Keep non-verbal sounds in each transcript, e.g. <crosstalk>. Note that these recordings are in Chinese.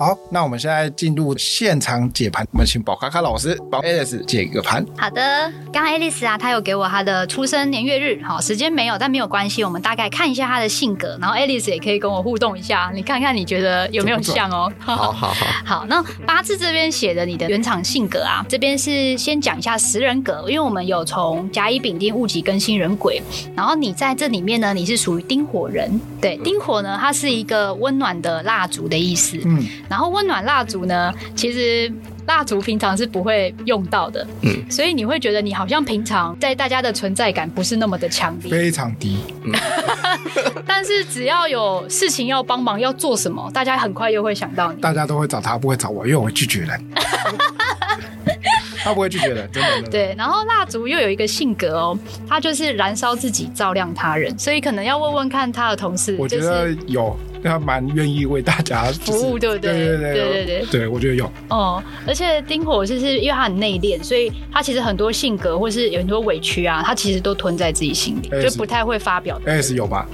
好，那我们现在进入现场解盘，我们请宝卡卡老师帮 Alice 解一个盘。好的，刚刚 Alice 啊，她有给我她的出生年月日，好，时间没有，但没有关系，我们大概看一下她的性格，然后 Alice 也可以跟我互动一下，你看看你觉得有没有像哦？好好好，<laughs> 好，那八字这边写的你的原厂性格啊，这边是先讲一下十人格，因为我们有从甲乙丙丁戊己庚辛壬癸，然后你在这里面呢，你是属于丁火人，对，丁火呢，它是一个温暖的蜡烛的意思，嗯。然后温暖蜡烛呢，其实蜡烛平常是不会用到的，嗯，所以你会觉得你好像平常在大家的存在感不是那么的强烈，非常低。嗯、<laughs> 但是只要有事情要帮忙要做什么，大家很快又会想到你，大家都会找他，不会找我，因为我会拒绝人。<laughs> <laughs> 他不会拒绝 <laughs> 的，真的，对，然后蜡烛又有一个性格哦，他就是燃烧自己，照亮他人，所以可能要问问看他的同事。我觉得有，他蛮愿意为大家服务，对不对？对对对对对对，对我觉得有。哦，而且丁火就是因为他很内敛，所以他其实很多性格或是有很多委屈啊，他其实都吞在自己心里，就不太会发表。S 有吧？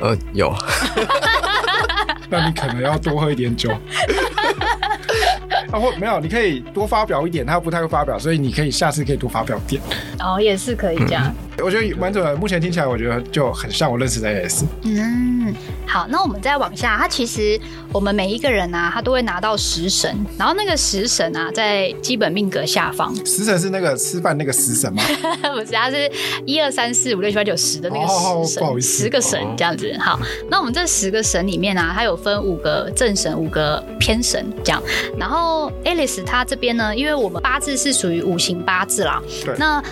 呃，有。<laughs> 那你可能要多喝一点酒。啊，或没有，你可以多发表一点，他不太会发表，所以你可以下次可以多发表一点。哦，也是可以这样。嗯我觉得蛮准的，目前听起来我觉得就很像我认识的 S。嗯，好，那我们再往下，他其实我们每一个人啊，他都会拿到食神，然后那个食神啊，在基本命格下方。食神是那个吃饭那个食神吗？不是，他是一二三四五六七八九十的那个食神，哦哦、十个神这样子。好，那我们这十个神里面啊，它有分五个正神，五个偏神这样。然后 Alice 他这边呢，因为我们八字是属于五行八字啦，对，那。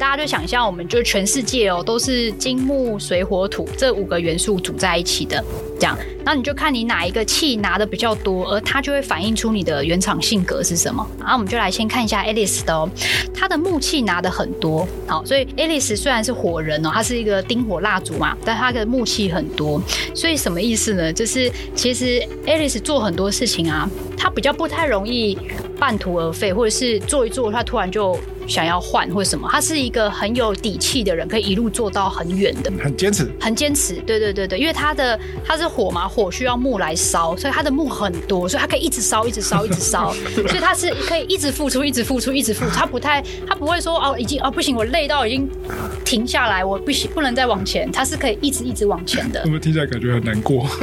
大家就想象，我们就全全世界哦，都是金木水火土这五个元素组在一起的，这样，那你就看你哪一个气拿的比较多，而它就会反映出你的原厂性格是什么。然后我们就来先看一下 Alice 的哦，她的木气拿的很多，好，所以 Alice 虽然是火人哦，她是一个丁火蜡烛嘛，但她的木气很多，所以什么意思呢？就是其实 Alice 做很多事情啊，她比较不太容易半途而废，或者是做一做，她突然就。想要换或什么，他是一个很有底气的人，可以一路做到很远的，很坚持，很坚持。对对对对，因为他的他是火嘛，火需要木来烧，所以他的木很多，所以他可以一直烧，一直烧，一直烧，<laughs> 所以他是可以一直付出，一直付出，一直付出。他不太，他不会说哦，已经哦不行，我累到已经停下来，我不行，不能再往前。他是可以一直一直往前的。<laughs> 怎么听起来感觉很难过？<laughs>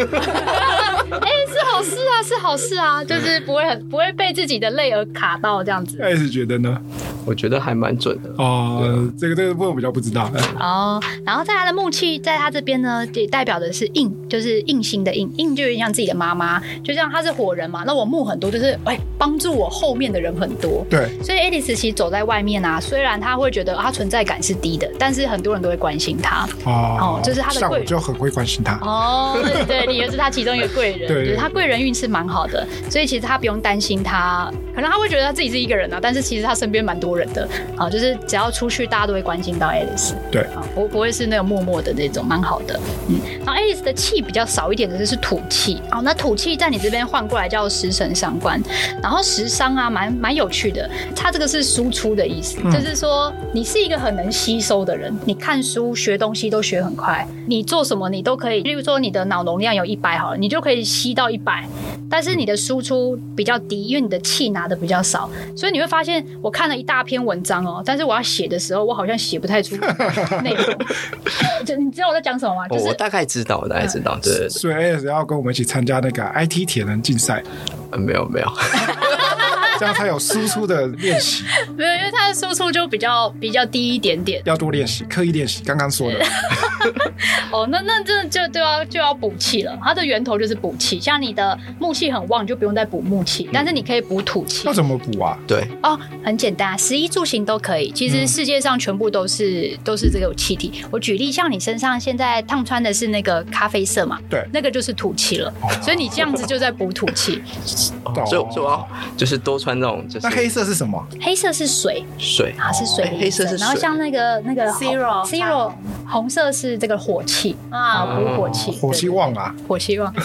是啊，是好事啊，就是不会很不会被自己的泪而卡到这样子。哎，是觉得呢？我觉得还蛮准的哦。这个这个部分比较不知道。哦，然后在他的木器，在他这边呢，也代表的是印，就是印星的印，印就有点像自己的妈妈，就像他是火人嘛，那我木很多，就是哎帮助我后面的人很多。对，所以爱丽丝其实走在外面啊，虽然他会觉得他存在感是低的，但是很多人都会关心他。哦，哦，就是他的贵人就很会关心他。哦，对，你也是他其中一个贵人。<laughs> 对，他贵人运是蛮好的，所以其实他不用担心他，可能他会觉得他自己是一个人啊，但是其实他身边蛮多人的啊，就是只要出去，大家都会关心到 Alice。对，啊，不不会是那种默默的那种，蛮好的。嗯，然后 Alice 的气比较少一点的就是土气，哦，那土气在你这边换过来叫食神伤官，然后食伤啊，蛮蛮有趣的，它这个是输出的意思，嗯，就是说你是一个很能吸收的人，你看书学东西都学很快，你做什么你都可以，例如说你的脑容量有一百好了，你就可以吸到一百，但是你的输出比较低，因为你的气拿的比较少，所以你会发现我看了一大篇文章哦，但是我要写的时候，我好像写不太出内容。就 <laughs> 你知道我在讲什么吗？就是我大概知道，我大概知道，对。所以 AS 要跟我们一起参加那个 IT 铁人竞赛？嗯，没有没有。<laughs> 这样才有输出的练习，<laughs> 没有，因为它的输出就比较比较低一点点，要多练习，刻意练习。刚刚说的，<laughs> 哦，那那真的就就要就要补气了。它的源头就是补气，像你的木气很旺，就不用再补木气，但是你可以补土气。那怎么补啊？对，哦，很简单，食衣住行都可以。其实世界上全部都是、嗯、都是这个气体。我举例，像你身上现在烫穿的是那个咖啡色嘛？对，那个就是土气了。哦、所以你这样子就在补土气。哦，所以说啊，就是多穿。这种就是，那黑色是什么？黑色是水，水。啊是水，黑色是水。然后像那个那个 zero zero 红色是这个火气啊，补火气，火气旺啊，火气旺。<laughs>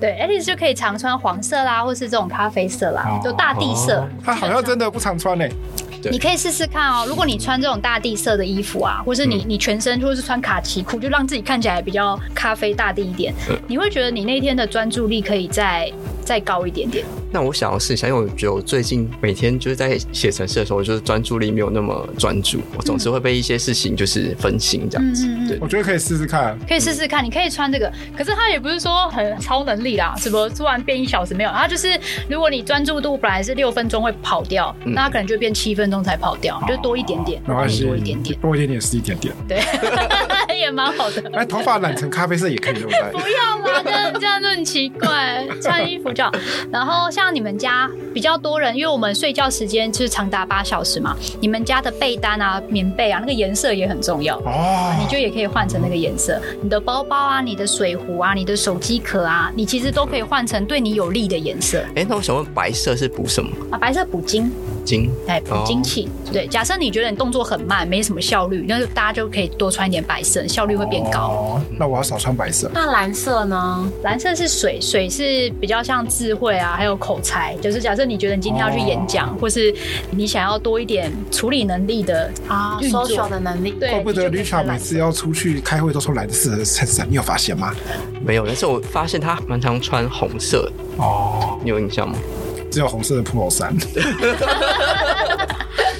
对，Alice 就可以常穿黄色啦，或是这种咖啡色啦，就大地色。他好像真的不常穿呢。你可以试试看哦。如果你穿这种大地色的衣服啊，或是你你全身或是穿卡其裤，就让自己看起来比较咖啡大地一点，你会觉得你那天的专注力可以再再高一点点。那我想要试一下，因为我觉得我最近每天就是在写程式的时候，我就是专注力没有那么专注，我总是会被一些事情就是分心这样子。对，我觉得可以试试看，可以试试看。你可以穿这个，可是它也不是说很超能力啦，什么突然变一小时没有，它就是如果你专注度本来是六分钟会跑掉，那它可能就变七分钟才跑掉，就多一点点，没关系，多一点点，多一点点是一点点，对，<laughs> 也蛮好的。哎，头发染成咖啡色也可以，对不对？<laughs> 不要嘛，这样这样就很奇怪，穿衣服然后像你们家比较多人，因为我们睡觉时间就是长达八小时嘛，你们家的被单啊、棉被啊，那个颜色也很重要哦。你就也可以换成那个颜色，你的包包啊、你的水壶啊、你的手机壳啊，你其实都可以换成对你有利的颜色。哎，那我想问，白色是补什么啊？白色补精。精，哎，补精气。对，假设你觉得你动作很慢，没什么效率，那就大家就可以多穿一点白色，效率会变高。哦，那我要少穿白色。那蓝色呢？蓝色是水，水是比较像智慧啊，还有口才。就是假设你觉得你今天要去演讲，或是你想要多一点处理能力的啊，social 的能力。对，怪不得 Richard 每次要出去开会都穿蓝色的衬衫，你有发现吗？没有，但是我发现他蛮常穿红色。哦，你有印象吗？只有红色的 Polo 衫。<laughs>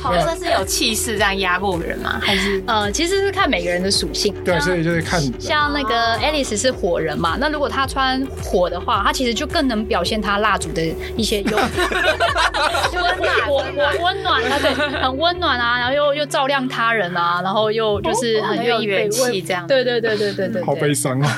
红色是有气势这样压过人吗？还是呃，其实是看每个人的属性。对，所以就是看。像那个 Alice 是火人嘛，那如果她穿火的话，她其实就更能表现她蜡烛的一些优点。<laughs> 温暖，我我温暖，啊对，很温暖啊，然后又又照亮他人啊，然后又就是很愿意元气这样。对对对对对对。好悲伤啊！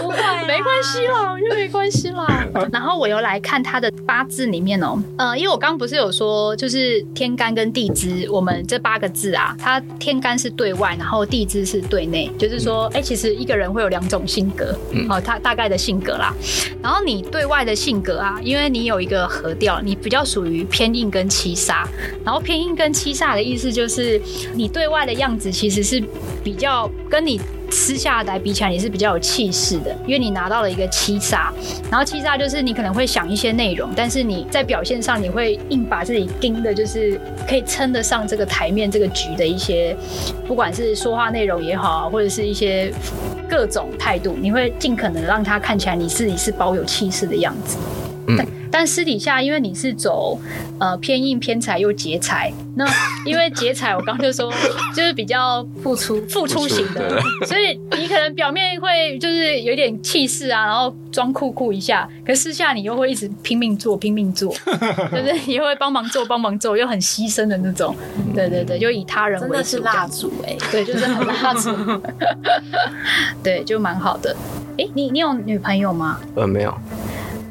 不会，没关系啦，我觉得没关系啦。<laughs> 然后我又来看他的八字里面哦，呃，因为我刚刚不是有说，就是天干跟地。地支，我们这八个字啊，它天干是对外，然后地支是对内，就是说，哎、欸，其实一个人会有两种性格，哦，他大概的性格啦。然后你对外的性格啊，因为你有一个合调，你比较属于偏硬跟七杀。然后偏硬跟七杀的意思就是，你对外的样子其实是比较跟你。私下来比起来，你是比较有气势的，因为你拿到了一个七杀，然后七杀就是你可能会想一些内容，但是你在表现上你会硬把自己盯的，就是可以称得上这个台面这个局的一些，不管是说话内容也好，或者是一些各种态度，你会尽可能让他看起来你自己是保有气势的样子。嗯。但私底下，因为你是走呃偏硬偏财又劫财，那因为劫财，我刚就说就是比较付出付出型的，所以你可能表面会就是有点气势啊，然后装酷酷一下，可私下你又会一直拼命做拼命做，<laughs> 就是你会帮忙做帮忙做，又很牺牲的那种，对对对，就以他人为主，真的是蜡烛哎，对，就是很蜡烛，<laughs> 对，就蛮好的。哎、欸，你你有女朋友吗？呃，没有。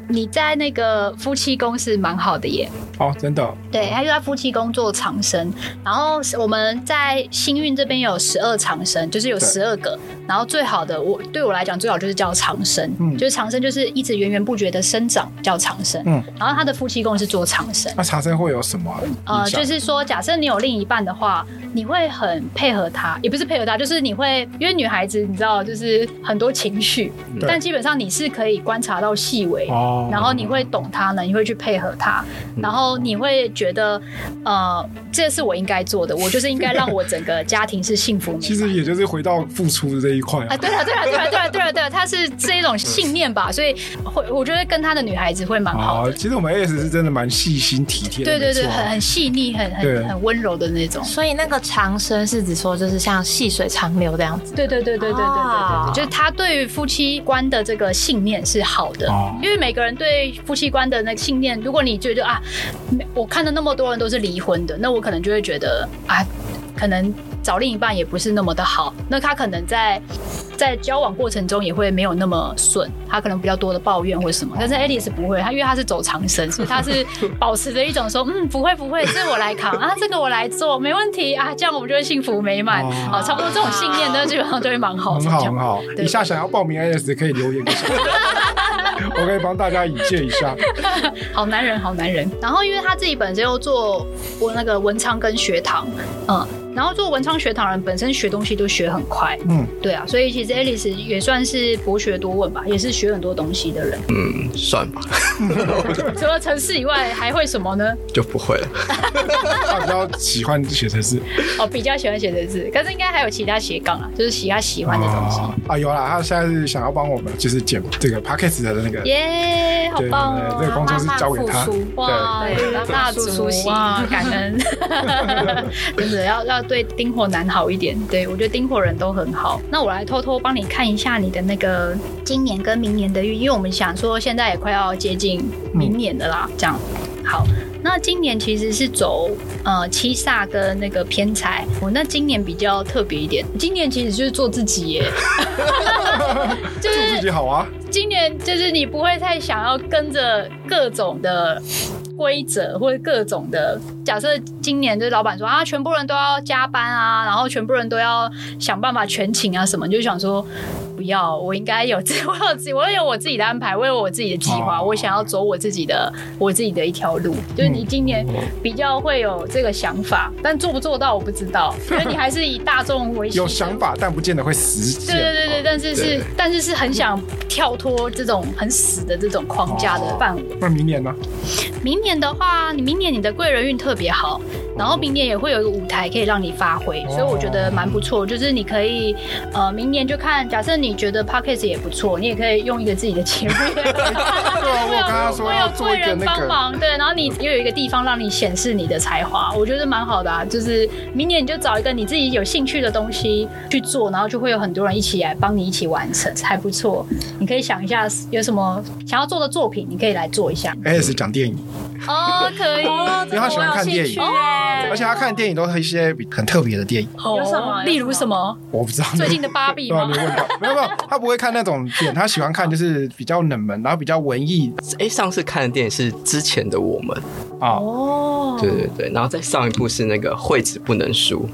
你在那个夫妻宫是蛮好的耶。哦，真的。对，他就在夫妻宫做长生，然后我们在星运这边有十二长生，就是有十二个。然后最好的，我对我来讲最好就是叫长生，嗯，就是长生就是一直源源不绝的生长，叫长生。嗯，然后他的夫妻宫是做长生。那长生会有什么？呃，就是说，假设你有另一半的话，你会很配合他，也不是配合他，就是你会，因为女孩子你知道，就是很多情绪，但基本上你是可以观察到细微，哦，然后你会懂他呢，你会去配合他，然后你会觉得，呃，这是我应该做的，我就是应该让我整个家庭是幸福。<laughs> 其实也就是回到付出的这一块啊，对了，对了，对了，对了，对了，对了，他是这一种信念吧，所以会我觉得跟他的女孩子会蛮好的。其实我们 AS 是真的蛮细心体贴，对对对，很很细腻，很很很温柔的那种。所以那个长生是指说就是像细水长流这样子。对对对对对对对对，就是他对于夫妻观的这个信念是好的，因为每个人人对夫妻观的那个信念，如果你觉得啊，我看到那么多人都是离婚的，那我可能就会觉得啊，可能。找另一半也不是那么的好，那他可能在在交往过程中也会没有那么顺，他可能比较多的抱怨或什么。但是 Alice 不会，他因为他是走长生，<laughs> 所以他是保持着一种说，嗯，不会不会，这我来扛 <laughs> 啊，这个我来做，没问题啊，这样我们就会幸福美满。好，差不多这种信念呢，基本上就会蛮好。很好很好，以下想要报名 Alice 可以留言一下，<laughs> 我可以帮大家引荐一下。好男人，好男人。然后因为他自己本身又做我那个文昌跟学堂，嗯。然后做文昌学堂人本身学东西都学很快，嗯，对啊，所以其实 Alice 也算是博学多问吧，也是学很多东西的人。嗯，算吧。<laughs> 除了城市以外，还会什么呢？就不会了。<laughs> 他比较喜欢写城市。哦，比较喜欢写城市，可是应该还有其他斜杠啊，就是其他喜欢的东西。啊，有啦，他现在是想要帮我们，就是剪这个 packet 的那个。耶，好棒哦！这个工作是交给他。哇，大叔哇，感恩。<laughs> 真的要要对丁火男好一点。对，我觉得丁火人都很好。那我来偷偷帮你看一下你的那个今年跟明年的运，因为我们想说现在也快要接近明年的啦，这样。好，那今年其实是走呃七煞跟那个偏财。我、哦、那今年比较特别一点，今年其实就是做自己耶，<laughs> 就是做自己好啊。今年就是你不会太想要跟着各种的规则或者各种的。假设今年就老板说啊，全部人都要加班啊，然后全部人都要想办法全勤啊什么，就想说。不要，我应该有自，<laughs> 我有自，我有我自己的安排，我有我自己的计划，我想要走我自己的，我自己的一条路。就是你今年比较会有这个想法，但做不做到我不知道，<laughs> 因为你还是以大众为有想法，但不见得会实现。对对对对，但是是，但是是很想跳脱这种很死的这种框架的范围。那明年呢？明年的话，你明年你的贵人运特别好，然后明年也会有一个舞台可以让你发挥，所以我觉得蛮不错。就是你可以，呃，明年就看，假设你。你觉得 Podcast 也不错，你也可以用一个自己的节目。<laughs> 对啊，我刚刚说 <laughs> 要做一个那个。帮忙，对，然后你又有一个地方让你显示你的才华，我觉得蛮好的啊。就是明年你就找一个你自己有兴趣的东西去做，然后就会有很多人一起来帮你一起完成，还不错。你可以想一下有什么想要做的作品，你可以来做一下。S 讲电影哦，可以，因为他喜欢看电影，而且他看电影都是一些很特别的电影。有什么？例如什么？我不知道。最近的芭比吗？没有 <laughs> 没有，他不会看那种片，他喜欢看就是比较冷门，然后比较文艺。哎，上次看的电影是之前的我们哦，对对对，然后再上一部是那个惠子不能输。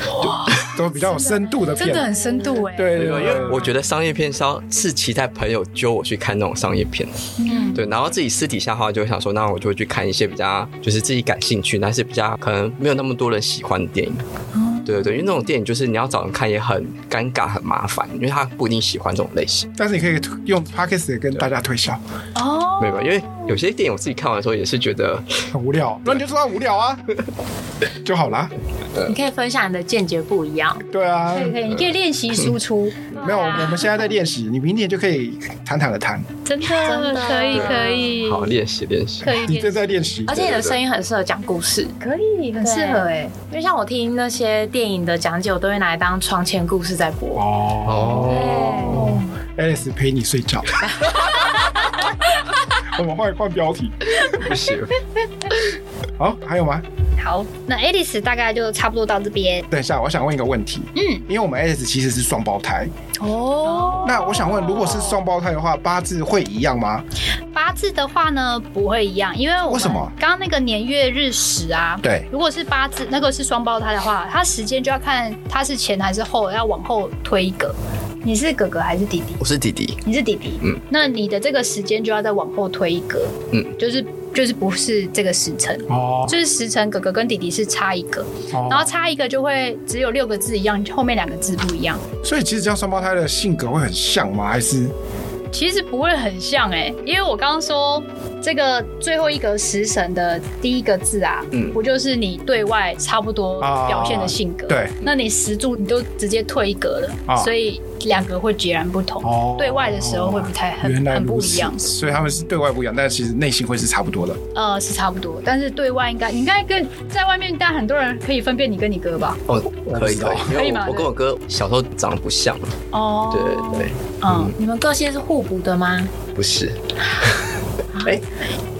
<laughs> 都比较有深度的片，真的很深度哎。对对，因为我觉得商业片是要是期待朋友揪我去看那种商业片，嗯，对，然后自己私底下的话就会想说，那我就会去看一些比较就是自己感兴趣，但是比较可能没有那么多人喜欢的电影。对对对，因为那种电影就是你要找人看也很尴尬、很麻烦，因为他不一定喜欢这种类型。但是你可以用 Podcast 跟大家推销哦，没有，因为有些电影我自己看完的时候也是觉得很无聊，那你就说他无聊啊就好啦。<laughs> 你可以分享你的见解不一样。对啊，可以可以，你可以练习输出。<laughs> 没有，我们现在在练习，你明年就可以坦坦的谈。<laughs> 真的，真的可以可以。好，练习练习。可以，你正在练习。而且你的声音很适合讲故事，可以，很适合哎。因为像我听那些电影的讲解，我都会拿来当床前故事在播。哦。Alice 陪你睡觉。<laughs> 我们换换标题。不行。好，还有吗？好，那 Alice 大概就差不多到这边。等一下，我想问一个问题。嗯，因为我们 Alice 其实是双胞胎。哦。那我想问，如果是双胞胎的话，八字会一样吗？八字的话呢，不会一样，因为为什么？刚刚那个年月日时啊，对，如果是八字，那个是双胞胎的话，它时间就要看它是前还是后，要往后推一个。你是哥哥还是弟弟？我是弟弟。你是弟弟。嗯。那你的这个时间就要再往后推一格。嗯，就是。就是不是这个时辰哦，就是时辰哥哥跟弟弟是差一个，哦、然后差一个就会只有六个字一样，后面两个字不一样。所以其实这样双胞胎的性格会很像吗？还是？其实不会很像哎、欸，因为我刚刚说这个最后一格时辰的第一个字啊，嗯，不就是你对外差不多表现的性格？啊、对，那你十柱你都直接退一格了，啊、所以两个会截然不同。哦，对外的时候会不太很很不一样，所以他们是对外不一样，但其实内心会是差不多的。呃，是差不多，但是对外应该你应该跟在外面，但很多人可以分辨你跟你哥吧？哦，可以可以，可以吗？我跟我哥小时候长得不像。哦，对对对，嗯，你们个性是互。互补的吗？不是，哎，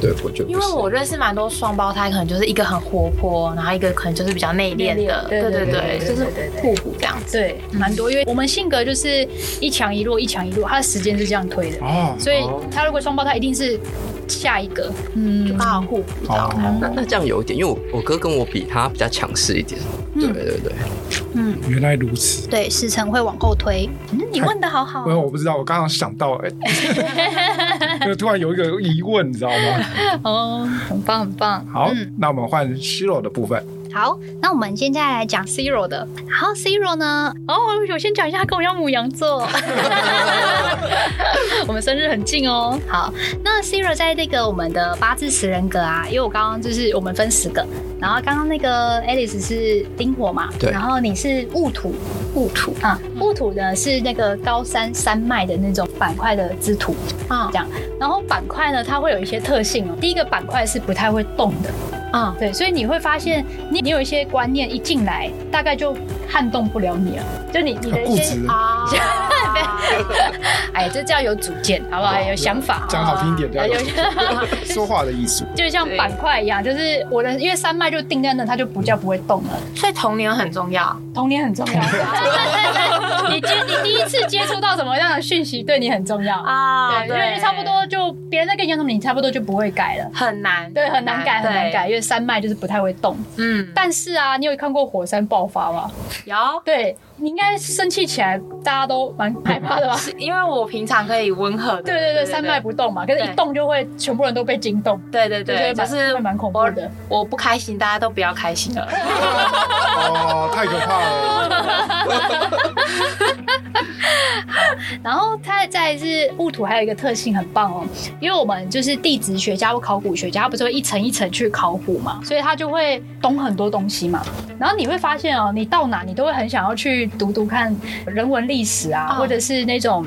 对，我觉得，因为我认识蛮多双胞胎，可能就是一个很活泼，然后一个可能就是比较内敛的，对对对，就是互补这样子，对，蛮多。因为我们性格就是一强一弱，一强一弱，他的时间是这样推的。哦，所以他如果双胞胎，一定是下一个，嗯，就刚好互补到。那那这样有一点，因为我我哥跟我比，他比较强势一点，对对对。嗯，原来如此。对，时程会往后推。嗯，你问的好好。没有，我不知道，我刚刚想到，哎，<laughs> 就突然有一个疑问，你知道吗？<laughs> 哦，很棒，很棒。好，那我们换 Shiro 的部分。好，那我们现在来讲 Zero 的。然后 Zero 呢，哦，我先讲一下，他跟我一样母羊座，<laughs> 我们生日很近哦。好，那 Zero 在那个我们的八字十人格啊，因为我刚刚就是我们分十个，然后刚刚那个 Alice 是丁火嘛，对，然后你是戊土，戊土啊，戊土呢是那个高山山脉的那种板块的之土啊，这样。然后板块呢，它会有一些特性哦。第一个板块是不太会动的。啊，对，所以你会发现你，你你有一些观念一进来，大概就撼动不了你了。就你你的一些啊，<laughs> 哎，这叫有主见，好不好？有想法，讲好听一点，有 <laughs> 说话的艺术，<laughs> 就像板块一样，就是我的，因为山脉就定在那，它就不叫不会动了。所以童年很重要，童年很重要。你接你第一次接触到什么样的讯息，对你很重要啊？对，因为差不多就别人在跟你讲什么，你差不多就不会改了，很难，对，很难改，很难改，因为山脉就是不太会动。嗯，但是啊，你有看过火山爆发吗？有，对。你应该生气起来，大家都蛮害怕的吧？<laughs> 因为我平常可以温和的。对对对，山脉不动嘛，可是一动就会全部人都被惊动。对对对，就是蛮恐怖的。我不开心，大家都不要开心了。<laughs> 哦，太可怕了。<laughs> <laughs> 然后它再是戊土，还有一个特性很棒哦，因为我们就是地质学家或考古学家，他不是会一层一层去考古嘛，所以他就会懂很多东西嘛。然后你会发现哦，你到哪你都会很想要去。读读看人文历史啊，或者是那种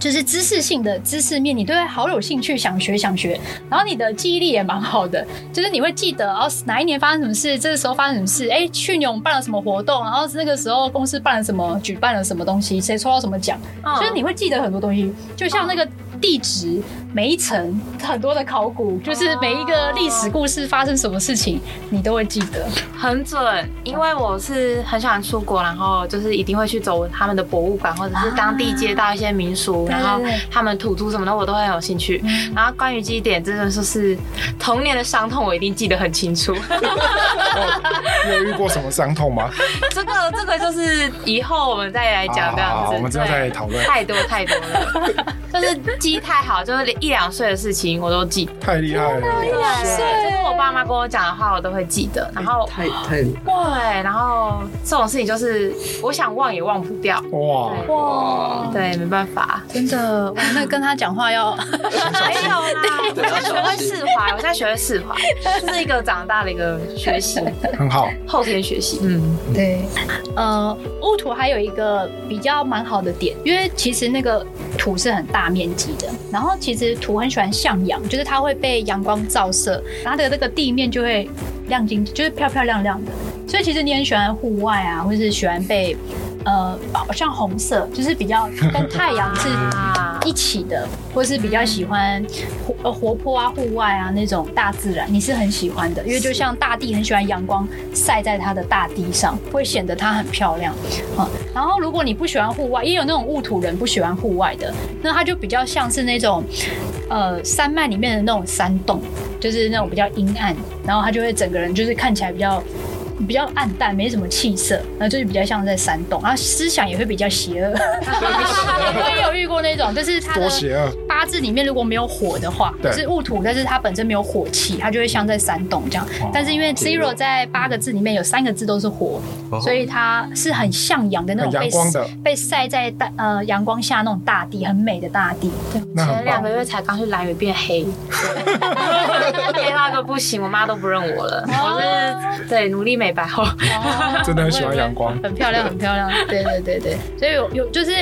就是知识性的知识面，你都会好有兴趣，想学想学。然后你的记忆力也蛮好的，就是你会记得哦，哪一年发生什么事，这个时候发生什么事。哎，去年我们办了什么活动，然后那个时候公司办了什么，举办了什么东西，谁抽到什么奖，就是你会记得很多东西，就像那个。地质每一层很多的考古，就是每一个历史故事发生什么事情，你都会记得很准。因为我是很喜欢出国，然后就是一定会去走他们的博物馆，或者是当地街道一些民俗，然后他们土著什么的，我都很有兴趣。然后关于记忆点，真的就是童年的伤痛，我一定记得很清楚。你有遇过什么伤痛吗？<laughs> 这个这个就是以后我们再来讲这样子，我们之后再讨论。太多太多了，就是。记忆太好，就是一两岁的事情我都记得。太厉害了！一两岁，就是我爸妈跟我讲的话，我都会记得。然后太太厉害。对，然后这种事情就是我想忘也忘不掉。哇哇，对，没办法，真的。那跟他讲话要 <laughs> 没有啦，我在学会释怀，我在学会释怀，这是一个长大的一个学习，很好，后天学习。嗯，对。呃，乌土还有一个比较蛮好的点，因为其实那个土是很大面积的。然后其实土很喜欢向阳，就是它会被阳光照射，它的这个地面就会亮晶，就是漂漂亮亮的。所以其实你很喜欢户外啊，或是喜欢被。呃，像红色就是比较跟太阳是一起的，或是比较喜欢活呃活泼啊、户外啊那种大自然，你是很喜欢的，因为就像大地很喜欢阳光晒在它的大地上，会显得它很漂亮。嗯，然后如果你不喜欢户外，也有那种戊土人不喜欢户外的，那它就比较像是那种呃山脉里面的那种山洞，就是那种比较阴暗，然后它就会整个人就是看起来比较。比较暗淡，没什么气色，然后就是比较像在山洞，然后思想也会比较邪恶。<laughs> 我也 <laughs> 有遇过那种，就是他的八字里面如果没有火的话，是戊土，但是它本身没有火气，它就会像在山洞这样。但是因为 Zero 在八个字里面有三个字都是火，所以它是很向阳的那种，被被晒在大呃阳光下那种大地，很美的大地。前两个月才刚去蓝屿变黑，黑到个不行，我妈都不认我了。我是对努力美。白后，<laughs> 真的很喜欢阳光，很漂亮，很漂亮。对对对对，所以有有就是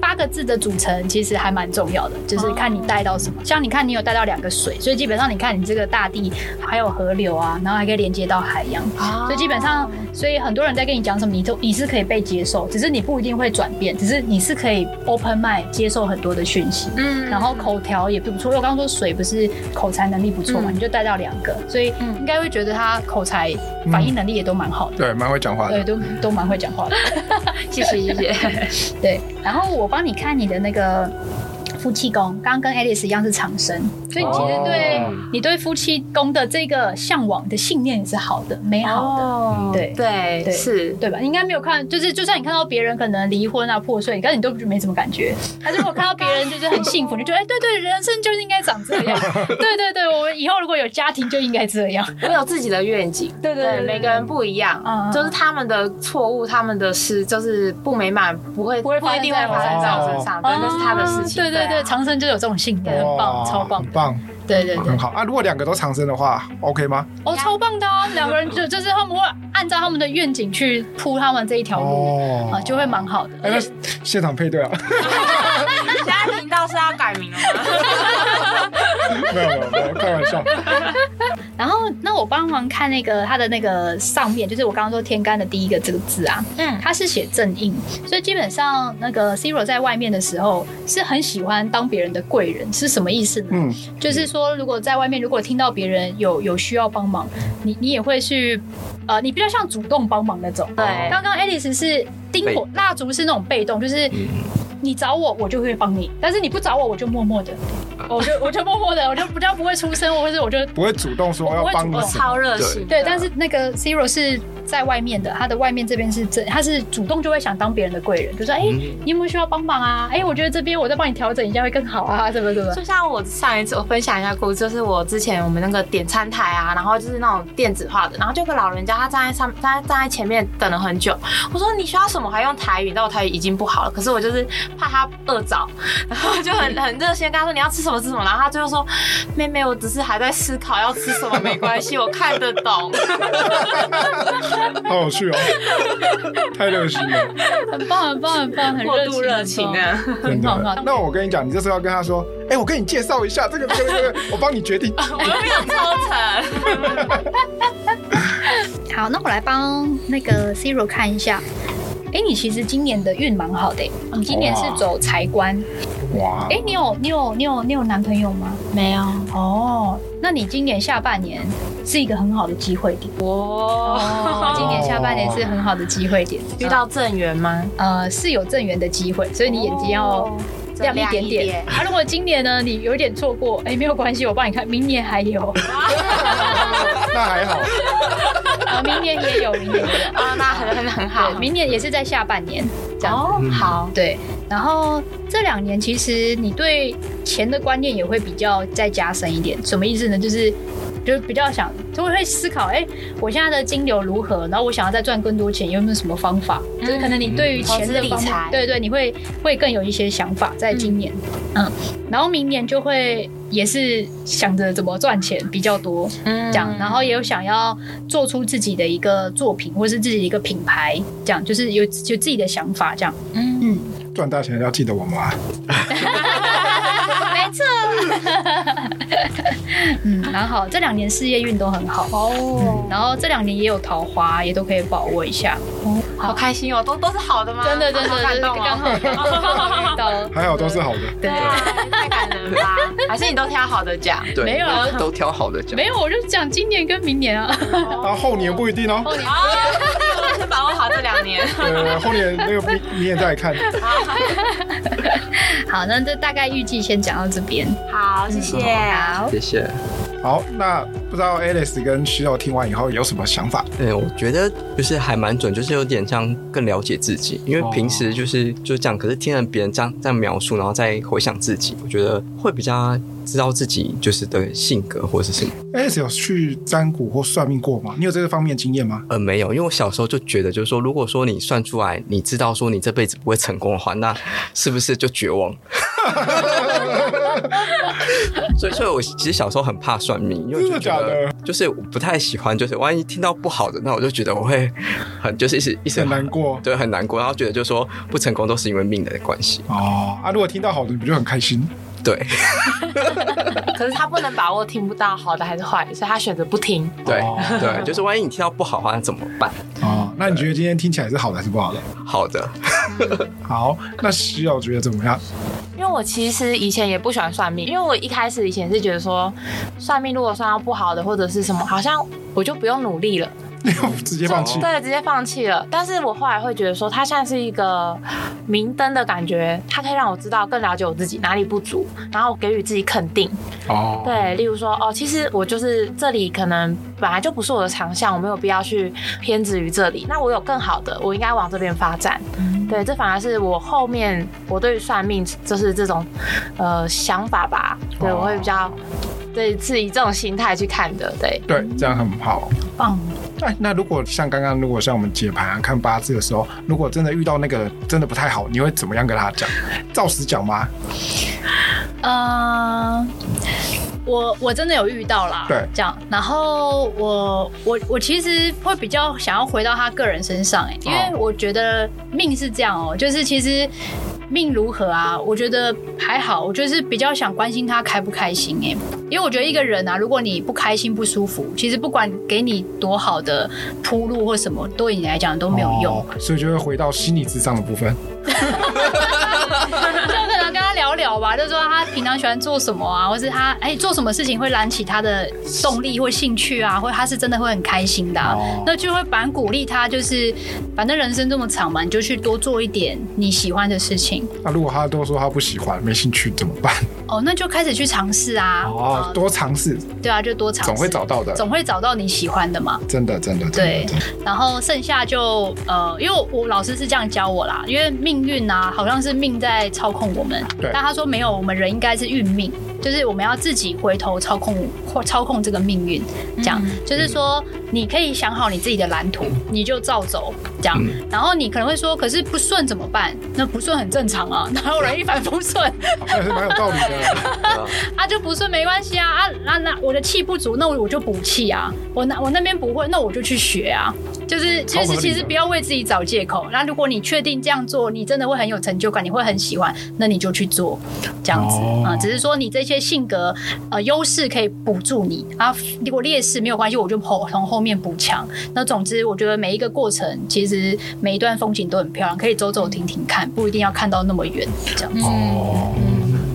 八个字的组成，其实还蛮重要的，就是看你带到什么。像你看，你有带到两个水，所以基本上你看你这个大地还有河流啊，然后还可以连接到海洋，所以基本上，所以很多人在跟你讲什么，你都你是可以被接受，只是你不一定会转变，只是你是可以 open mind 接受很多的讯息。嗯，然后口条也不错，因为我刚刚说水不是口才能力不错嘛，你就带到两个，所以应该会觉得他口才反应能力也都。蛮好的，对，蛮会讲话的，对，都都蛮会讲话的，<laughs> <laughs> 谢谢谢谢，对，然后我帮你看你的那个。夫妻宫刚刚跟 Alice 一样是长生，所以你其实对你对夫妻宫的这个向往的信念也是好的、美好的，对。对对，是。对吧？你应该没有看，就是就算你看到别人可能离婚啊、破碎，但是你都没什么感觉。还是如果看到别人就是很幸福，<laughs> 你就觉得哎，对对，人生就应该长这样。对对对，我们以后如果有家庭就应该这样。我有自己的愿景，对对对，每个人不一样，嗯，就是他们的错误，他们的事，就是不美满，不会不会不一定会发生在我身上，对，那是他的事情。对对对，长生就有这种信念，很棒，超棒，很棒。对对对，很好啊！如果两个都长生的话，OK 吗？哦，超棒的啊！两个人就就是他们会按照他们的愿景去铺他们这一条路啊，就会蛮好的。哎，那现场配对啊！<laughs> 现在频道是要改名了吗？<laughs> 没有没有没有，开玩笑。然后，那我帮忙看那个他的那个上面，就是我刚刚说天干的第一个这个字啊，嗯，他是写正印，所以基本上那个 Zero 在外面的时候是很喜欢当别人的贵人，是什么意思呢？嗯，就是说如果在外面，如果听到别人有有需要帮忙，你你也会去，呃，你比较像主动帮忙那种。对，刚刚 Alice 是丁火蜡烛是那种被动，就是。你找我，我就会帮你；但是你不找我，我就默默的，我就我就默默的，我就 <laughs> 比较不会出声，或者我就不会主动说要帮你。超热情，对。但是那个 Zero 是在外面的，他的外面这边是这，他是主动就会想当别人的贵人，就说：“哎，你有没有需要帮忙啊？哎，我觉得这边我再帮你调整一下会更好啊，什么什么。”就像我上一次我分享一下故事，就是我之前我们那个点餐台啊，然后就是那种电子化的，然后就个老人家他站在上，他站在前面等了很久。我说：“你需要什么？”还用台语，但我台语已经不好了，可是我就是怕他饿。着，然后就很 <laughs> 很热心跟他说，你要吃什么吃什么，然后他最后说，妹妹，我只是还在思考要吃什么，没关系，我看得懂。好有趣哦，太热心了，很棒很棒很棒，很过度热情啊，很好。那我跟你讲，你这时候要跟他说，哎，我跟你介绍一下这个这个这个，我帮你决定。我没有抽成。<laughs> 好，那我来帮那个 Zero 看一下。哎，你其实今年的运蛮好的，你今年是走财官。哇！哎，你有你有你有你有男朋友吗？没有。哦，那你今年下半年是一个很好的机会点。哇！今年下半年是很好的机会点，遇到正缘吗？呃，是有正缘的机会，所以你眼睛要亮一点点。啊，如果今年呢，你有点错过，哎，没有关系，我帮你看，明年还有。<laughs> 那还好。啊，明年也有，明年也有啊，那很很很好。明年也是在下半年，这样哦，好，对。然后这两年其实你对钱的观念也会比较再加深一点，什么意思呢？就是。就比较想，就会思考，哎，我现在的金流如何？然后我想要再赚更多钱，有没有什么方法？就是可能你对于钱的理财，对对，你会会更有一些想法。在今年，嗯，然后明年就会也是想着怎么赚钱比较多，嗯，这样，然后也有想要做出自己的一个作品，或是自己的一个品牌，这样，就是有有自己的想法，这样，嗯。嗯，赚大钱要记得我吗？没 <laughs> 嗯，蛮好，这两年事业运都很好。哦，然后这两年也有桃花，也都可以把握一下，哦，好。开心哦，都都是好的吗？真的真的，感动刚好遇到，还好都是好的，对，太感人了吧？还是你都挑好的讲？对，没有啊，都挑好的讲，没有，我就讲今年跟明年啊，<laughs> 啊，后年不一定哦，后年，先把握好这两年，<laughs> 对，后年那个明明年再来看，<laughs> 好，那这大概预计先讲到这边。好，谢谢，好，谢谢。好，那不知道 Alice 跟徐友听完以后有什么想法？对，我觉得就是还蛮准，就是有点像更了解自己，因为平时就是就是这样，可是听了别人这样这样描述，然后再回想自己，我觉得会比较知道自己就是的性格或是什么。Alice 有去占卜或算命过吗？你有这个方面经验吗？呃，没有，因为我小时候就觉得，就是说，如果说你算出来，你知道说你这辈子不会成功的话，那是不是就绝望？<laughs> <laughs> 所以，所以我其实小时候很怕算命，因为我就觉得就是我不太喜欢，就是万一听到不好的，那我就觉得我会 <laughs> 很就是一直一直很难过，对，很难过，然后觉得就是说不成功都是因为命的关系。哦，啊，如果听到好的，你不就很开心？对。<laughs> 可是他不能把握听不到好的还是坏的，所以他选择不听。对对，就是万一你听到不好的话，那怎么办？哦，那你觉得今天听起来是好的还是不好的？好的。<laughs> 好，那徐友觉得怎么样？因为我其实以前也不喜欢算命，因为我一开始以前是觉得说，算命如果算到不好的或者是什么，好像我就不用努力了。<laughs> 直接放弃，对，直接放弃了。但是我后来会觉得说，它像是一个明灯的感觉，它可以让我知道更了解我自己哪里不足，然后给予自己肯定。哦，对，例如说，哦，其实我就是这里可能本来就不是我的长项，我没有必要去偏执于这里。那我有更好的，我应该往这边发展。嗯，对，这反而是我后面我对于算命就是这种呃想法吧。对，我会比较。对，是以这种心态去看的，对，对，这样很好，棒。哎，那如果像刚刚，如果像我们解盘啊、看八字的时候，如果真的遇到那个真的不太好，你会怎么样跟他讲？照实讲吗？嗯。我我真的有遇到啦，对，这样，然后我我我其实会比较想要回到他个人身上，哎，因为我觉得命是这样哦、喔，就是其实命如何啊，我觉得还好，我就是比较想关心他开不开心，哎，因为我觉得一个人啊，如果你不开心不舒服，其实不管给你多好的铺路或什么，对你来讲都没有用，哦、所以就会回到心理智障的部分。<laughs> 聊聊吧，就是说他平常喜欢做什么啊，或是他哎、欸、做什么事情会燃起他的动力或兴趣啊，或者他是真的会很开心的、啊，oh. 那就会蛮鼓励他，就是反正人生这么长嘛，你就去多做一点你喜欢的事情。那如果他都说他不喜欢、没兴趣怎么办？哦，oh, 那就开始去尝试啊，哦，oh, 呃、多尝试。对啊，就多尝试，总会找到的，总会找到你喜欢的嘛。真的，真的，对。然后剩下就呃，因为我，我老师是这样教我啦，因为命运啊，好像是命在操控我们，对。但他说没有，我们人应该是运命，就是我们要自己回头操控或操控这个命运，这样、嗯、就是说你可以想好你自己的蓝图，你就照走，这样。嗯、然后你可能会说，可是不顺怎么办？那不顺很正常啊，哪有人一帆风顺？还是蛮有道理的。<laughs> 啊，就不顺没关系啊，啊，那那我的气不足，那我我就补气啊。我那我那边不会，那我就去学啊。就是其实，其实不要为自己找借口。那如果你确定这样做，你真的会很有成就感，你会很喜欢，那你就去做，这样子啊、哦嗯。只是说你这些性格呃优势可以补助你啊，如果劣势没有关系，我就后从后面补强。那总之，我觉得每一个过程，其实每一段风景都很漂亮，可以走走停停看，不一定要看到那么远，这样子。哦。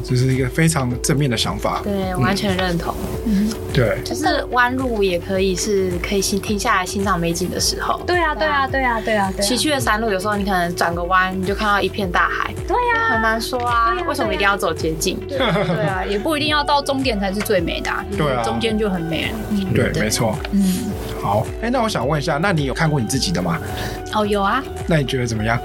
这是一个非常正面的想法，对，完全认同。嗯，对，就是弯路也可以是可以停停下来欣赏美景的时候。对啊，对啊，对啊，对啊。崎岖的山路，有时候你可能转个弯，你就看到一片大海。对呀，很难说啊，为什么一定要走捷径？对啊，也不一定要到终点才是最美的，对啊，中间就很美了。对，没错。嗯，好，哎，那我想问一下，那你有看过你自己的吗？哦，有啊。那你觉得怎么样？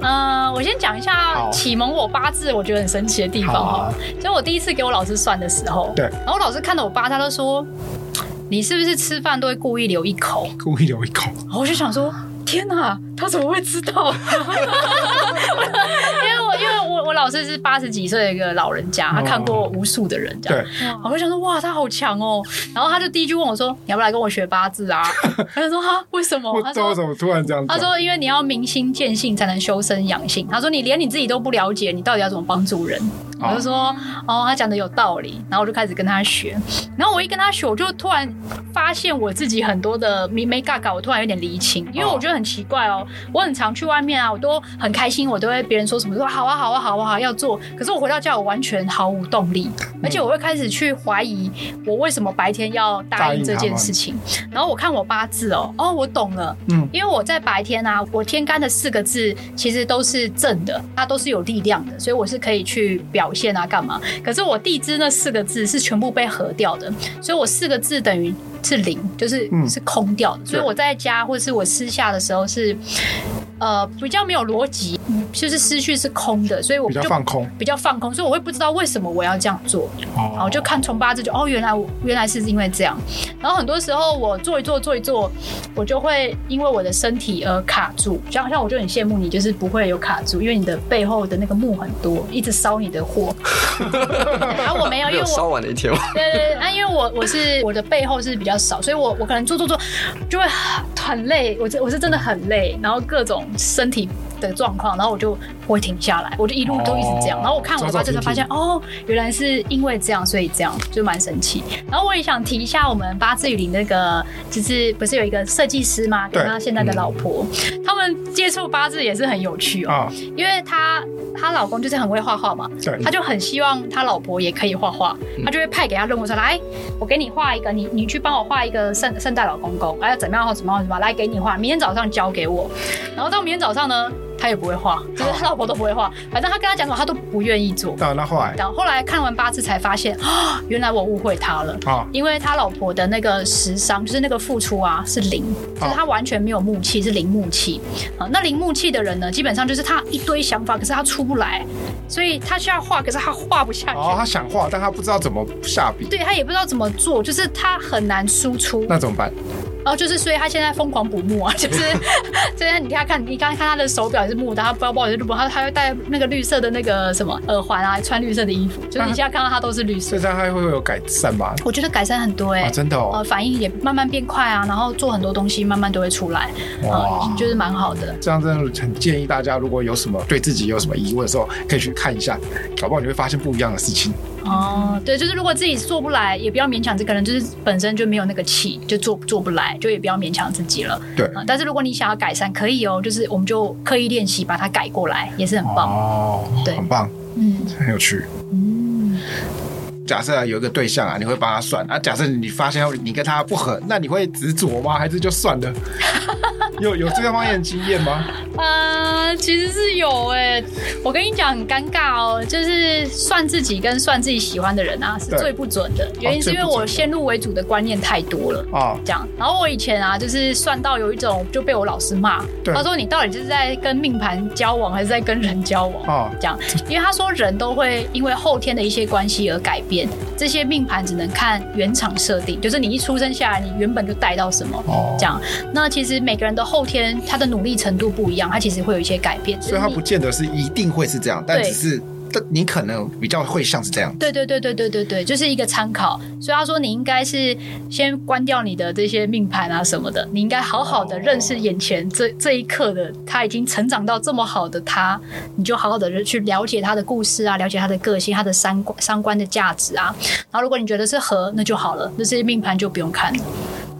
嗯，<laughs> 我先讲一下启蒙我八字，我觉得很神奇的地方哈。就我第一次给我老师算的时候，对，然后我老师看到我八，他都说，你是不是吃饭都会故意留一口？故意留一口。我就想说，天哪，他怎么会知道？<laughs> 我老师是八十几岁的一个老人家，他看过无数的人，这样。对。我就想说，哇，他好强哦。然后他就第一句问我说：“你要不要来跟我学八字啊？” <laughs> 他就说：“哈，为什么？”他说：“为什么突然这样？”他说：“因为你要明心见性，才能修身养性。”他说：“你连你自己都不了解，你到底要怎么帮助人？”我就说：“哦，他讲的有道理。”然后我就开始跟他学。然后我一跟他学，我就突然发现我自己很多的迷没嘎嘎，我突然有点离情，因为我觉得很奇怪哦。我很常去外面啊，我都很开心，我都会别人说什么说好啊好啊好啊好要做。可是我回到家，我完全毫无动力，而且我会开始去怀疑我为什么白天要答应这件事情。然后我看我八字哦，哦，我懂了，嗯，因为我在白天啊，我天干的四个字其实都是正的，它都是有力量的，所以我是可以去表现啊，干嘛？可是我地支那四个字是全部被合掉的，所以我四个字等于是零，就是是空掉的。所以我在家或者是我私下的时候是。呃，比较没有逻辑，就是思绪是空的，所以我就比较放空，比较放空，所以我会不知道为什么我要这样做。哦，然后就看从八字就哦，原来我原来是因为这样。然后很多时候我做一做做一做，我就会因为我的身体而卡住。就好像我就很羡慕你，就是不会有卡住，因为你的背后的那个木很多，一直烧你的火。然 <laughs> 后我没有，因为我烧完的一天。对对对，那因为我我是我的背后是比较少，所以我我可能做做做就会很累，我这我是真的很累，然后各种。身体的状况，然后我就不会停下来，我就一路都一直这样。然后我看我的八字才发现，哦，原来是因为这样，所以这样就蛮神奇。然后我也想提一下，我们八字雨林那个，就是不是有一个设计师吗？跟他现在的老婆，他们接触八字也是很有趣哦。因为他他老公就是很会画画嘛，他就很希望他老婆也可以画画，他就会派给他任务说，来，我给你画一个，你你去帮我画一个圣圣诞老公公，哎，怎么样怎么样怎么样，来给你画，明天早上交给我。然后到明天早上呢？他也不会画，就是他老婆都不会画，反正他跟他讲什么，他都不愿意做。那后来，然后后来看完八字才发现，啊，原来我误会他了啊！因为他老婆的那个食伤，就是那个付出啊，是零，就是他完全没有木气，是零木气啊。那零木气的人呢，基本上就是他一堆想法，可是他出不来，所以他需要画，可是他画不下去。哦，他想画，但他不知道怎么下笔。对，他也不知道怎么做，就是他很难输出。那怎么办？然后就是，所以他现在疯狂补木啊，<laughs> 就是现在你看看，你刚看他的手表也是木的，他包包也是木，他他会戴那个绿色的那个什么耳环啊，穿绿色的衣服，就是你现在看到他都是绿色。这样他会不会有改善吧？我觉得改善很多哎、欸啊，真的哦，呃，反应也慢慢变快啊，然后做很多东西慢慢都会出来，哇、呃，就是蛮好的。这样真的很建议大家，如果有什么对自己有什么疑问的时候，可以去看一下，搞不好你会发现不一样的事情。哦，对，就是如果自己做不来，也不要勉强这个人，就是本身就没有那个气，就做做不来，就也不要勉强自己了。对、呃，但是如果你想要改善，可以哦，就是我们就刻意练习把它改过来，也是很棒。哦，对，很棒，嗯，很有趣。嗯，假设有一个对象啊，你会帮他算啊。假设你发现你跟他不合，那你会执着吗？还是就算了？<laughs> 有有这个方面的经验吗？呃，其实是有哎、欸，我跟你讲很尴尬哦，就是算自己跟算自己喜欢的人啊，是最不准的。原因是因为我先入为主的观念太多了啊，这样。然后我以前啊，就是算到有一种就被我老师骂，他说你到底就是在跟命盘交往，还是在跟人交往啊？这样，因为他说人都会因为后天的一些关系而改变，这些命盘只能看原厂设定，就是你一出生下来，你原本就带到什么哦，这样。那其实每个人的后天他的努力程度不一样。他其实会有一些改变，所以它不见得是一定会是这样，但只是，但你可能比较会像是这样。对对对对对对对，就是一个参考。所以他说，你应该是先关掉你的这些命盘啊什么的，你应该好好的认识眼前这这一刻的他已经成长到这么好的他，你就好好的去了解他的故事啊，了解他的个性，他的三观三观的价值啊。然后如果你觉得是合，那就好了，那这些命盘就不用看了。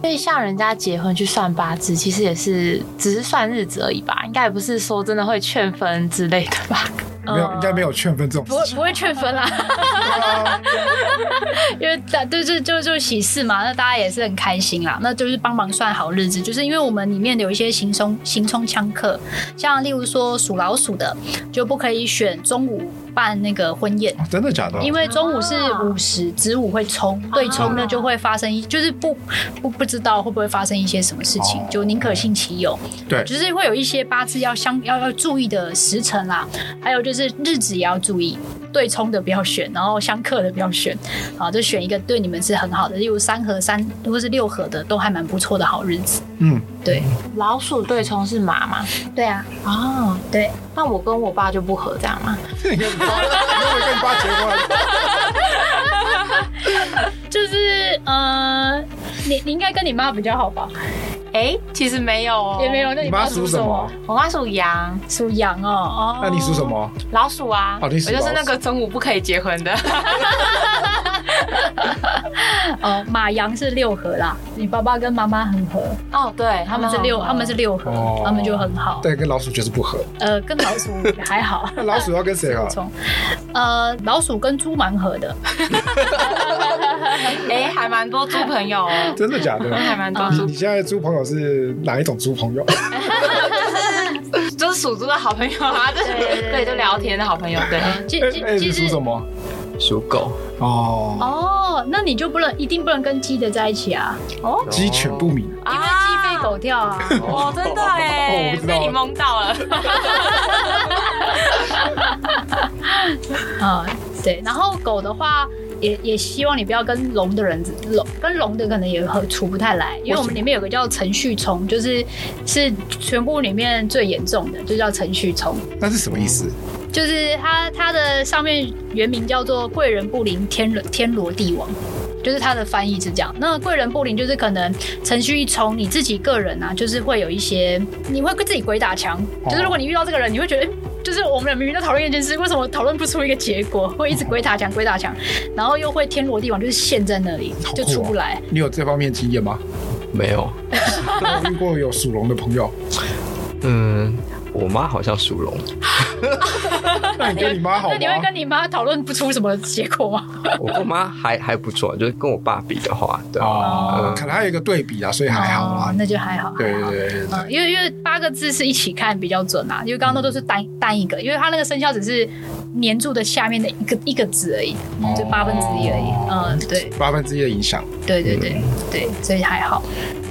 所以像人家结婚去算八字，其实也是只是算日子而已吧，应该也不是说真的会劝分之类的吧？<laughs> 没有，应该没有劝分这种事。不会不会劝分啦，<laughs> 因为大就是就就喜事嘛，那大家也是很开心啦，那就是帮忙算好日子，就是因为我们里面有一些行冲行冲枪客，像例如说属老鼠的就不可以选中午。办那个婚宴，真的假的？因为中午是午时，子午会冲，对冲呢就会发生一，就是不不不知道会不会发生一些什么事情，就宁可信其有。对，就是会有一些八字要相要要注意的时辰啦，还有就是日子也要注意，对冲的不要选，然后相克的不要选，啊，就选一个对你们是很好的，例如三合三如果是六合的，都还蛮不错的好日子。嗯，对。老鼠对冲是马吗？对啊。哦，对。那我跟我爸就不合，这样吗？<laughs> 因为跟你爸结婚，<laughs> 就是呃，你你应该跟你妈比较好吧？哎、欸，其实没有哦，也没有。那你妈属什么？我妈属羊，属羊哦。哦，那你属什么？老鼠啊。哦、我就是那个中午不可以结婚的。<laughs> 哦，马羊是六合啦，你爸爸跟妈妈很合。哦，对，他们是六，他们是六合，哦、他们就很好。对，跟老鼠就是不合。呃，跟老鼠还好。那 <laughs> 老鼠要跟谁合？<laughs> 呃，老鼠跟猪蛮合的。<laughs> 哎、欸，还蛮多猪朋友哦。真的假的？还蛮多猪。你现在猪朋友是哪一种猪朋友？<laughs> 就是属猪的好朋友啊，对对对，就聊天的好朋友。对，其实你属什么？属狗。哦哦，那你就不能一定不能跟鸡的在一起啊？哦，鸡犬不明，因为鸡飞狗跳啊。哦，<laughs> 真的哎，被你蒙到了。啊，对，然后狗的话。也也希望你不要跟龙的人，龙跟龙的可能也很处不太来，因为我们里面有个叫程序冲，就是是全部里面最严重的，就叫程序冲。那是什么意思？就是它它的上面原名叫做贵人不灵天天罗地网，就是它的翻译是这样。那贵人不灵就是可能程序一冲，你自己个人啊，就是会有一些你会跟自己鬼打墙，就是如果你遇到这个人，你会觉得。就是我们俩明明在讨论一件事，为什么讨论不出一个结果？会一直鬼打墙，鬼打墙，然后又会天罗地网，就是陷在那里，就出不来。你有这方面经验吗？没有。我 <laughs> 遇过有属龙的朋友。嗯，我妈好像属龙。<laughs> 那你跟你妈好吗？那你会跟你妈讨论不出什么结果吗？我跟我妈还还不错，就是跟我爸比的话，对哦，可能还有一个对比啊，所以还好啊，那就还好。对对对，因为因为八个字是一起看比较准啊，因为刚刚那都是单单一个，因为它那个生肖只是黏住的下面的一个一个字而已，就八分之一而已。嗯，对，八分之一的影响。对对对对，所以还好。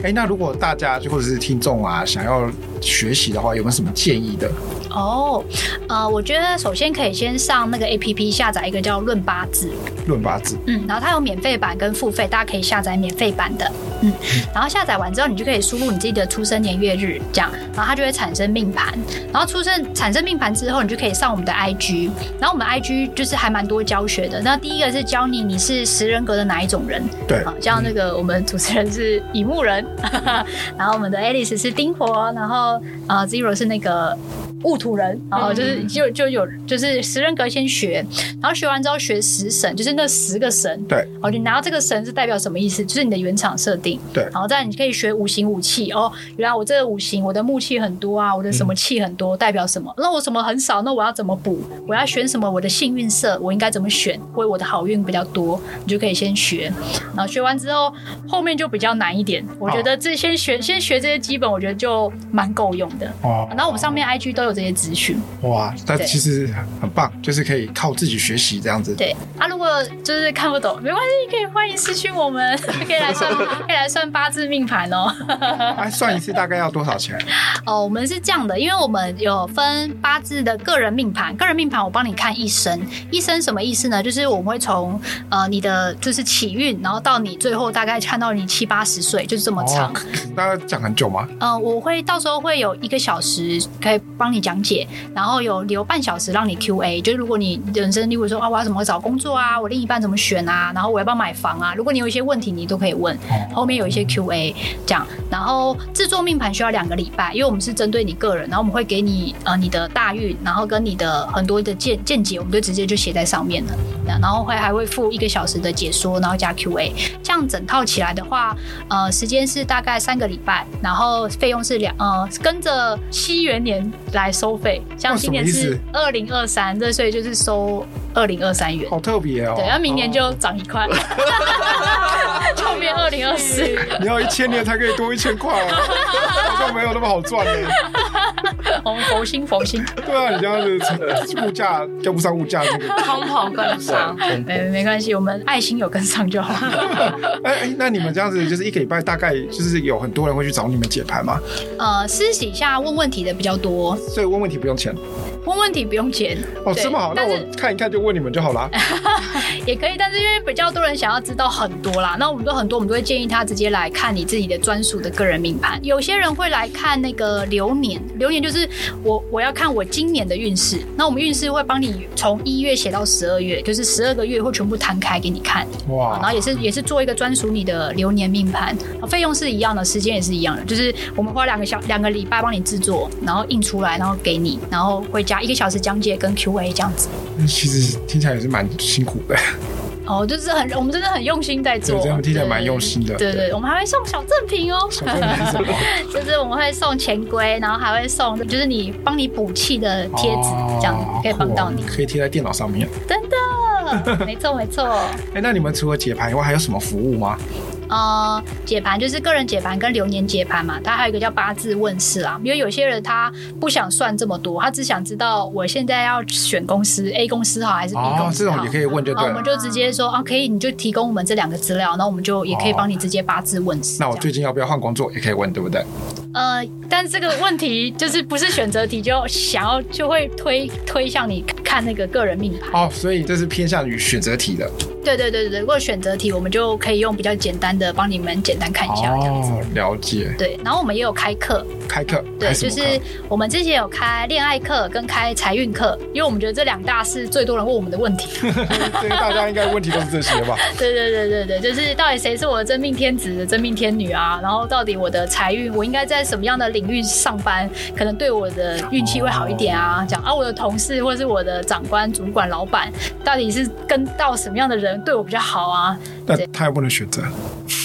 哎，那如果大家就或者是听众啊，想要学习的话，有没有什么建议的？哦，呃，我觉得首先可以先上那个 APP 下载一个叫《论八字》。论八字。嗯，然后它有免费版跟付费，大家可以下载免费版的。嗯，然后下载完之后，你就可以输入你自己的出生年月日，这样，然后它就会产生命盘。然后出生产生命盘之后，你就可以上我们的 IG。然后我们 IG 就是还蛮多教学的。那第一个是教你你是十人格的哪一种人。对。好，像那个我们主持人是乙木人，<laughs> 然后我们的 Alice 是丁火，然后呃 Zero 是那个。戊土人，然后就是就就有就是十人格先学，然后学完之后学十神，就是那十个神。对，哦，你拿到这个神是代表什么意思？就是你的原厂设定。对，然后再你可以学五行武器哦，原来我这个五行我的木器很多啊，我的什么气很多，代表什么？那我什么很少，那我要怎么补？我要选什么？我的幸运色我应该怎么选？或者我的好运比较多，你就可以先学。然后学完之后，后面就比较难一点。我觉得这先学先学这些基本，我觉得就蛮够用的。哦，然后我们上面 IG 都有这些资讯哇，那其实很棒，就是可以靠自己学习这样子。对啊，如果就是看不懂，没关系，可以欢迎私讯我们，<laughs> 可以来算，可以来算八字命盘哦。哎，算一次大概要多少钱？<laughs> 哦，我们是这样的，因为我们有分八字的个人命盘，个人命盘我帮你看一生，一生什么意思呢？就是我们会从呃你的就是起运，然后到你最后大概看到你七八十岁，就是这么长。大概讲很久吗？呃，我会到时候会有一个小时可以帮你讲解。然后有留半小时让你 Q&A，就是如果你人生，例如说啊，我要怎么找工作啊，我另一半怎么选啊，然后我要不要买房啊，如果你有一些问题，你都可以问。后面有一些 Q&A 这样，然后制作命盘需要两个礼拜，因为我们是针对你个人，然后我们会给你呃你的大运，然后跟你的很多的见见解，我们就直接就写在上面了。然后会还会附一个小时的解说，然后加 Q&A，这样整套起来的话，呃，时间是大概三个礼拜，然后费用是两呃跟着西元年来收费。像今年是二零二三，这所以就是收二零二三元，好特别哦。对，那明年就涨一块，<laughs> 就变二零二四。你要一千年才可以多一千块哦，好像没有那么好赚呢。我们佛心佛心，对啊，你这样子物价跟不上物价，这个通膨跟不上，没没关系，我们爱心有跟上就好。<laughs> 哎哎，那你们这样子就是一个礼拜大概就是有很多人会去找你们解盘吗？呃，私底下问问题的比较多，所以问问题不用钱。问问题不用钱哦，这么好，那我看一看就问你们就好了。<laughs> 也可以，但是因为比较多人想要知道很多啦，那我们都很多，我们都会建议他直接来看你自己的专属的个人命盘。有些人会来看那个流年，流年就是我我要看我今年的运势。那我们运势会帮你从一月写到十二月，就是十二个月会全部摊开给你看。哇，然后也是也是做一个专属你的流年命盘，费用是一样的，时间也是一样的，就是我们花两个小两个礼拜帮你制作，然后印出来，然后给你，然后会加。一个小时讲解跟 Q&A 这样子，其实听起来也是蛮辛苦的。哦，就是很，我们真的很用心在做，这样听起来蛮用心的。对对，我们还会送小赠品哦。<laughs> 就是我们会送钱龟，然后还会送，就是你帮你补气的贴纸，这样可以帮到你，可以贴在电脑上面。真的，没错没错。<laughs> 哎，那你们除了解牌以外，还有什么服务吗？呃，解盘就是个人解盘跟流年解盘嘛，它还有一个叫八字问世啊。因为有些人他不想算这么多，他只想知道我现在要选公司，A 公司好还是 B 公司好。哦，这种也可以问就对了。我们就直接说啊，可以，你就提供我们这两个资料，然后我们就也可以帮你直接八字问事。那我最近要不要换工作，也可以问，对不对？呃，但这个问题就是不是选择题，就想要就会推推向你看那个个人命盘。哦，所以这是偏向于选择题的。对对对对，如果选择题，我们就可以用比较简单的帮你们简单看一下这样子。哦，了解。对，然后我们也有开课。开课。对，就是我们之前有开恋爱课跟开财运课，因为我们觉得这两大是最多人问我们的问题。<laughs> 这个大家应该问题都是这些吧？对对对对对，就是到底谁是我的真命天子、真命天女啊？然后到底我的财运，我应该在什么样的领域上班，可能对我的运气会好一点啊？讲啊，我的同事或者是我的长官、主管、老板，到底是跟到什么样的人？对我比较好啊，但他又不能选择。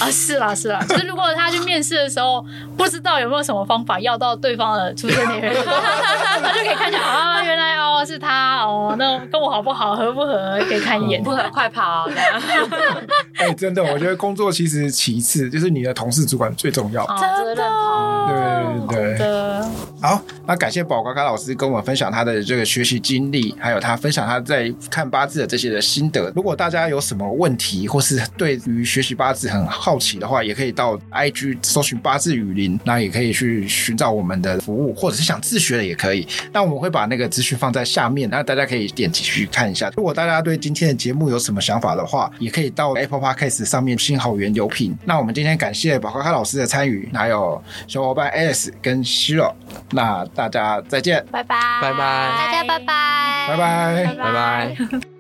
啊，是啦是啦，<laughs> 就是如果他去面试的时候不知道有没有什么方法要到对方的出生年月日，<laughs> 他就可以看一下啊，原来哦是他哦，那跟我好不好，合不合，可以看一眼，不合快跑。<laughs> 哎、欸，真的，我觉得工作其实其次，就是你的同事主管最重要。真的，对对对。好，那感谢宝瓜卡老师跟我们分享他的这个学习经历，还有他分享他在看八字的这些的心得。如果大家有什么问题，或是对于学习八字很好奇的话，也可以到 IG 搜寻八字雨林，那也可以去寻找我们的服务，或者是想自学的也可以。那我们会把那个资讯放在下面，那大家可以点击去看一下。如果大家对今天的节目有什么想法的话，也可以到 Apple Podcast 上面新好园有品。那我们今天感谢宝瓜卡老师的参与，还有小伙伴 Alice 跟 Shiro。那大家再见，拜拜，拜拜，大家拜拜，拜拜，拜拜。